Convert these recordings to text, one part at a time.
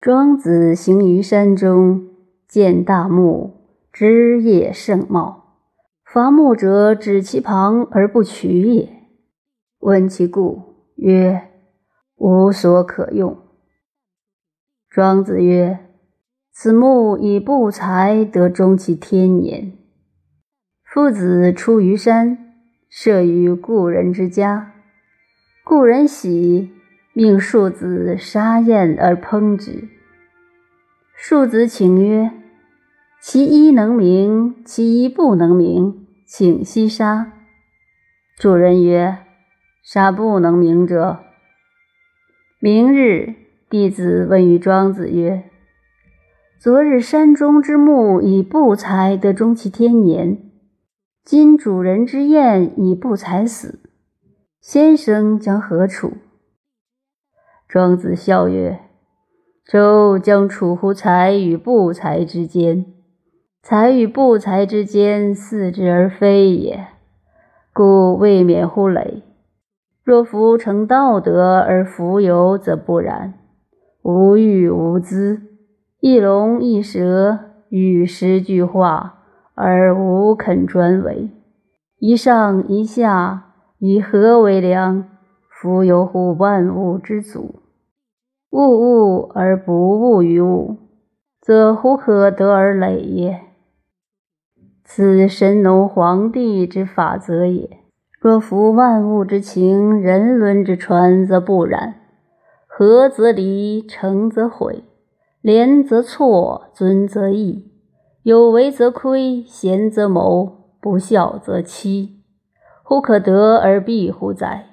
庄子行于山中，见大木，枝叶盛茂。伐木者指其旁而不取也。问其故，曰：无所可用。庄子曰：此木以不才得终其天年。夫子出于山，舍于故人之家，故人喜。命庶子杀燕而烹之。庶子请曰：“其一能鸣，其一不能鸣，请息杀。”主人曰：“杀不能鸣者。”明日，弟子问于庄子曰：“昨日山中之木以不才得终其天年，今主人之燕以不才死，先生将何处？”庄子笑曰：“周将处乎才与不才之间，才与不才之间，似之而非也，故未免乎累。若夫成道德而弗有，则不然。无欲无资，一龙一蛇，与时俱化，而无肯专为。一上一下，以何为良？夫有乎万物之祖？”物物而不物于物，则胡可得而累也？此神农皇帝之法则也。若夫万物之情，人伦之传，则不然。合则离，成则毁，廉则错，尊则义，有为则亏，贤则谋，不孝则欺。胡可得而避乎哉？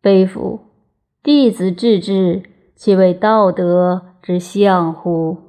悲夫！弟子至之。其为道德之相乎？